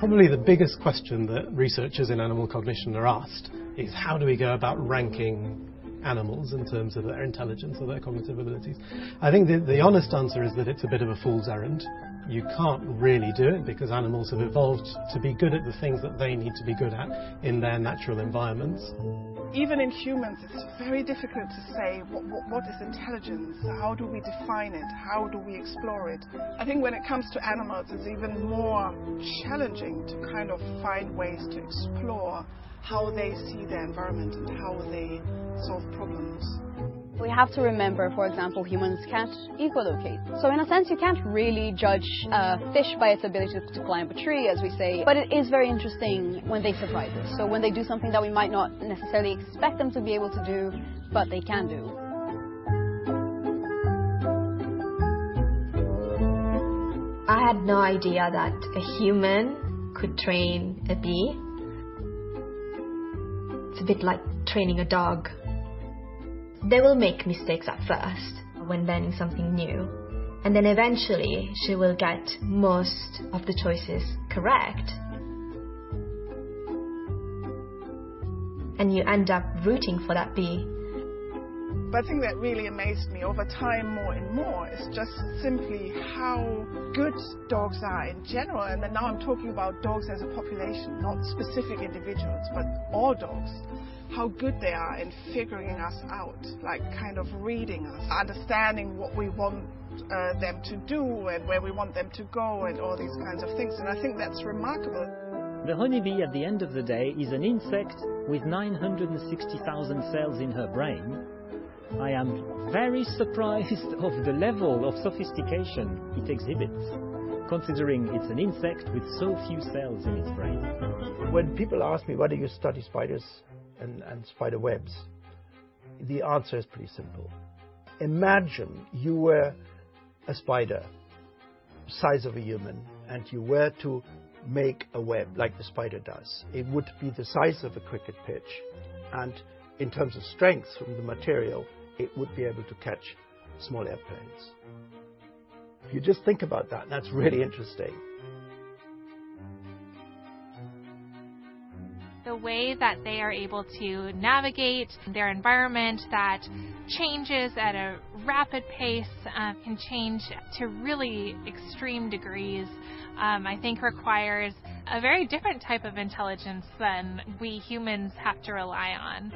Probably the biggest question that researchers in animal cognition are asked is how do we go about ranking animals in terms of their intelligence or their cognitive abilities. I think the, the honest answer is that it's a bit of a fool's errand. You can't really do it because animals have evolved to be good at the things that they need to be good at in their natural environments. Even in humans, it's very difficult to say what, what, what is intelligence, how do we define it, how do we explore it. I think when it comes to animals, it's even more challenging to kind of find ways to explore how they see their environment and how they solve problems. We have to remember, for example, humans can't echolocate. So in a sense, you can't really judge a fish by its ability to climb a tree, as we say. But it is very interesting when they surprise us. So when they do something that we might not necessarily expect them to be able to do, but they can do. I had no idea that a human could train a bee it's a bit like training a dog. They will make mistakes at first when learning something new, and then eventually she will get most of the choices correct. And you end up rooting for that bee. But I think that really amazed me over time more and more is just simply how good dogs are in general. And now I'm talking about dogs as a population, not specific individuals, but all dogs. How good they are in figuring us out, like kind of reading us, understanding what we want uh, them to do and where we want them to go and all these kinds of things. And I think that's remarkable. The honeybee at the end of the day is an insect with 960,000 cells in her brain I am very surprised of the level of sophistication it exhibits, considering it's an insect with so few cells in its brain. When people ask me, why do you study spiders and, and spider webs? The answer is pretty simple. Imagine you were a spider, size of a human, and you were to make a web like the spider does. It would be the size of a cricket pitch, and in terms of strength from the material, it would be able to catch small airplanes. If you just think about that, that's really interesting. The way that they are able to navigate their environment that changes at a rapid pace, uh, can change to really extreme degrees, um, I think requires a very different type of intelligence than we humans have to rely on.